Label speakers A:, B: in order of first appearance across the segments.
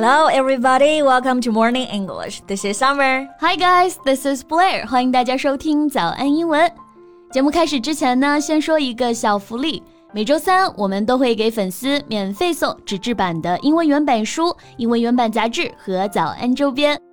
A: Hello, everybody. Welcome to Morning English. This is Summer.
B: Hi, guys. This is Blair. 欢迎大家收听早安英文。节目开始之前呢，先说一个小福利。每周三我们都会给粉丝免费送纸质版的英文原版书、英文原版杂志和早安周边。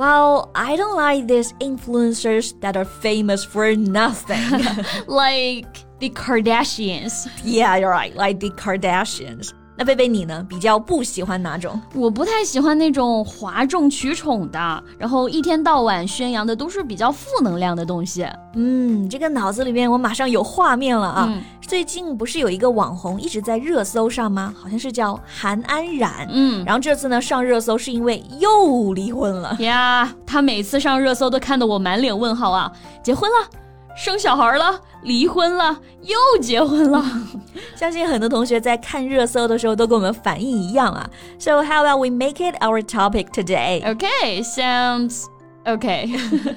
A: ？Well, I don't like these influencers that are famous for nothing.
B: like the Kardashians.
A: Yeah, you're right. Like the Kardashians. 那贝贝你呢？比较不喜欢哪种？
B: 我不太喜欢那种哗众取宠的，然后一天到晚宣扬的都是比较负能量的东西。
A: 嗯，这个脑子里面我马上有画面了啊！嗯、最近不是有一个网红一直在热搜上吗？好像是叫韩安冉。嗯，然后这次呢上热搜是因为又离婚了
B: 呀。他每次上热搜都看得我满脸问号啊！结婚了。生小孩了，离婚了，又结婚了。
A: 相信很多同学在看热搜的时候都跟我们反应一样啊。So how about we make it our topic today?
B: Okay, sounds okay.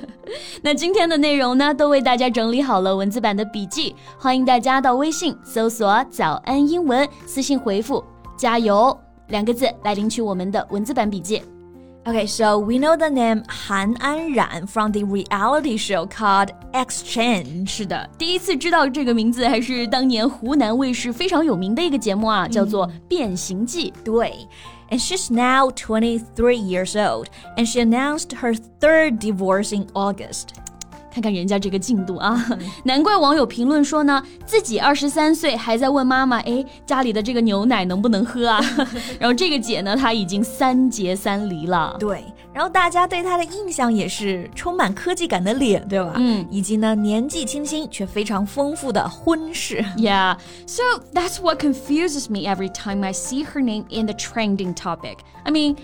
B: 那今天的内容呢，都为大家整理好了文字版的笔记，欢迎大家到微信搜索“早安英文”，私信回复“加油”两个字来领取我们的文字版笔记。
A: Okay, so we know the name Han Anran from the reality show called Exchange.
B: 是的，第一次知道这个名字还是当年湖南卫视非常有名的一个节目啊，叫做《变形记》。
A: 对。And she's now 23 years old, and she announced her third divorce in August.
B: 看看人家这个进度啊，难怪网友评论说呢，自己二十三岁还在问妈妈，哎，家里的这个牛奶能不能喝啊？然后这个姐呢，她已经三结三离了。
A: 对，然后大家对她的印象也是充满科技感的脸，对吧？嗯，以及呢年纪轻轻却非常丰富的婚史。
B: Yeah, so that's what confuses me every time I see her name in the trending topic. I mean.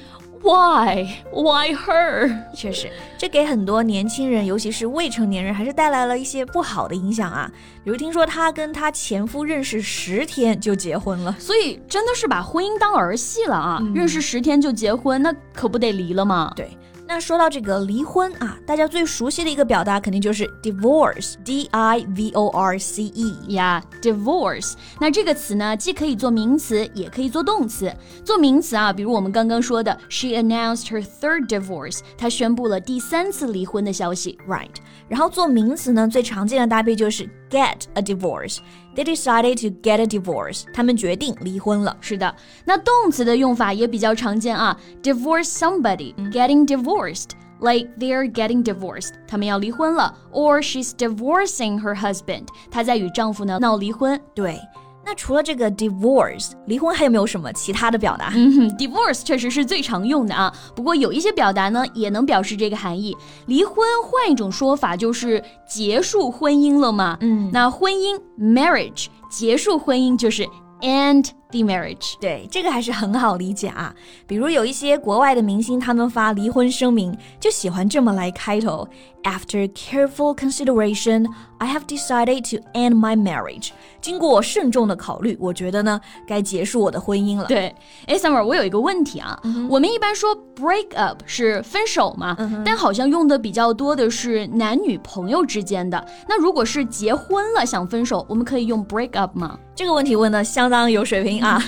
B: Why? Why her?
A: 确实，这给很多年轻人，尤其是未成年人，还是带来了一些不好的影响啊。比如听说她跟她前夫认识十天就结婚了，
B: 所以真的是把婚姻当儿戏了啊！认识十天就结婚，那可不得离了吗？
A: 对。那说到这个离婚啊，大家最熟悉的一个表达肯定就是 divorce，d i v o r c e
B: 呀，divorce。那这个词呢，既可以做名词，也可以做动词。做名词啊，比如我们刚刚说的，she announced her third divorce，她宣布了第三次离婚的消息
A: ，right。然后做名词呢，最常见的搭配就是 get a divorce。They decided to get a divorce。他们决定离婚了。
B: 是的，那动词的用法也比较常见啊。Divorce somebody, getting divorced. Like they're getting divorced，他们要离婚了，or she's divorcing her husband，她在与丈夫呢闹离婚。
A: 对。 那除了这个 divorce 离婚，还有没有什么其他的表达？
B: 嗯哼，divorce 确实是最常用的啊。不过有一些表达呢，也能表示这个含义。离婚换一种说法就是结束婚姻了嘛。嗯，那婚姻 marriage 结束婚姻就是 end。The marriage，
A: 对这个还是很好理解啊。比如有一些国外的明星，他们发离婚声明就喜欢这么来开头：After careful consideration, I have decided to end my marriage。经过慎重的考虑，我觉得呢，该结束我的婚姻了。
B: 对，哎，Summer，我有一个问题啊，我们一般说 break up 是分手嘛，但好像用的比较多的是男女朋友之间的。那如果是结婚了想分手，我们可以用 break up 吗？
A: 这个问题问的相当有水平。啊，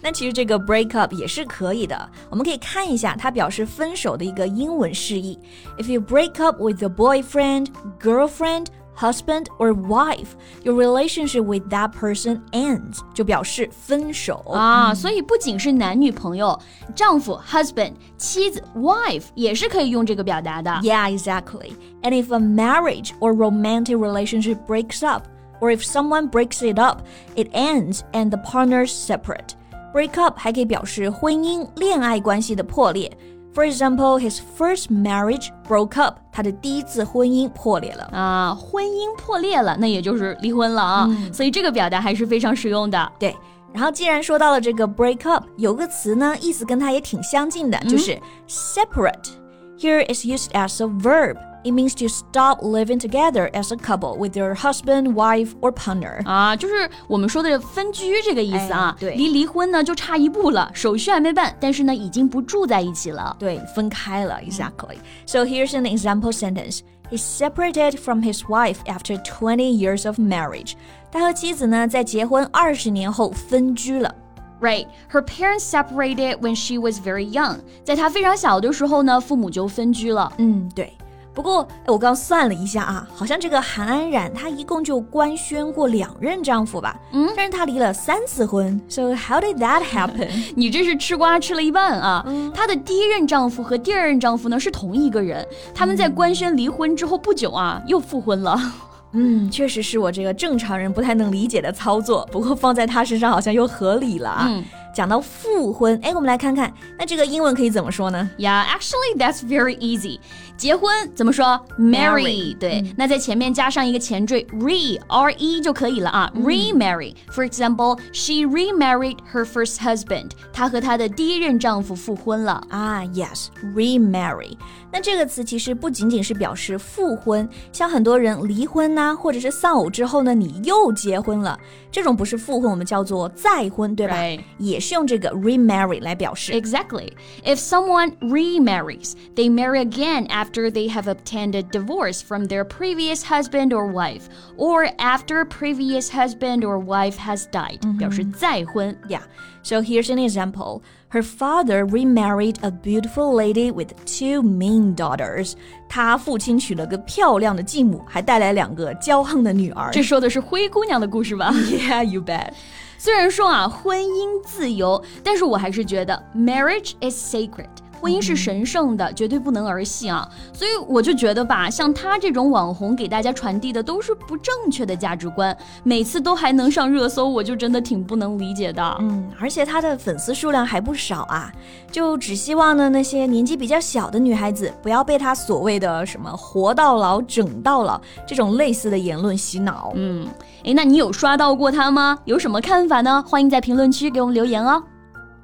A: 那其实这个 break up 也是可以的。我们可以看一下它表示分手的一个英文释义。If you break up with your boyfriend, girlfriend, husband or wife, your relationship with that person ends，就表示分手
B: 啊。所以不仅是男女朋友，丈夫 husband，妻子 wife 也是可以用这个表达的。
A: Yeah, exactly. And if a marriage or romantic relationship breaks up or if someone breaks it up, it ends and the partners separate. Break up 还可以表示婚姻、恋爱关系的破裂。For example, his first marriage broke up. 他的第一次婚姻破裂了
B: 啊，婚姻破裂了，那也就是离婚了啊。嗯、所以这个表达还是非常实用的。
A: 对。然后，既然说到了这个 break up，有个词呢，意思跟它也挺相近的，就是 separate。Here is used as a verb It means to stop living together as a couple with your husband, wife, or partner.
B: 啊，就是我们说的分居这个意思啊。
A: 哎对
B: 离离婚呢就差一步了，手续还没办，但是呢已经不住在一起了。
A: 对，分开了, exactly. So here's an example sentence. He separated from his wife after 20 years of marriage. 他和妻子呢，在结婚二十年后分居了。
B: Right, her parents separated when she was very young. 在她非常小的时候呢，父母就分居了。
A: 嗯，对。 不过哎我刚算了一下啊，好像这个韩安冉她一共就官宣过两任丈夫吧？嗯，但是她离了三次婚。So how did that happen?
B: 你这是吃瓜吃了一半啊！她的第一任丈夫和第二任丈夫呢是同一个人，他们在官宣离婚之后不久啊又复婚了。
A: 嗯，确实是我这个正常人不太能理解的操作，不过放在她身上好像又合理了啊。
B: 嗯
A: 讲到复婚，哎，我们来看看，那这个英文可以怎么说呢
B: ？Yeah, actually that's very easy. 结婚怎么说
A: Marry
B: 对，那在前面加上一个前缀 re r e 就可以了啊。remarry. For example, she remarried her first husband. 她和她的第一任丈夫复婚了。
A: 啊，yes，remarry。那这个词其实不仅仅是表示复婚，像很多人离婚呐、或者是丧偶之后呢，你又结婚了，这种不是复婚，我们叫做再婚，对吧也是用这个 remarry 来表示。
B: Exactly. If someone remarries, they marry again after they have obtained a divorce from their previous husband or wife, or after previous husband or wife has died. 表示再婚。
A: Yeah. So here's an example. Her father remarried a beautiful lady with two mean daughters. 他父亲娶了个漂亮的继母，还带来两个骄横的女儿。
B: 这说的是灰姑娘的故事吧？
A: Yeah, you bet.
B: 虽然说啊，婚姻自由，但是我还是觉得 marriage is sacred。婚姻是神圣的，绝对不能儿戏啊！所以我就觉得吧，像他这种网红给大家传递的都是不正确的价值观，每次都还能上热搜，我就真的挺不能理解的。
A: 嗯，而且他的粉丝数量还不少啊，就只希望呢那些年纪比较小的女孩子不要被他所谓的什么“活到老，整到老”这种类似的言论洗脑。
B: 嗯，诶，那你有刷到过他吗？有什么看法呢？欢迎在评论区给我们留言哦。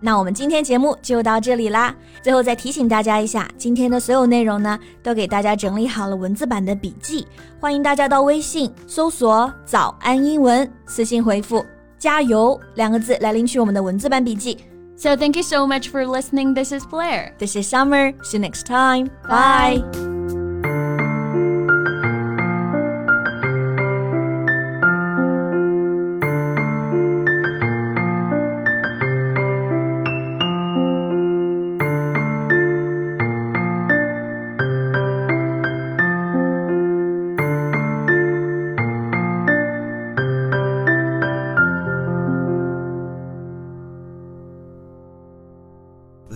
A: 那我们今天节目就到这里啦。最后再提醒大家一下，今天的所有内容呢，都给大家整理好了文字版的笔记，欢迎大家到微信搜索“早安英文”，私信回复“加油”两个字来领取我们的文字版笔记。
B: So thank you so much for listening. This is Blair.
A: This is Summer. See you next time. Bye.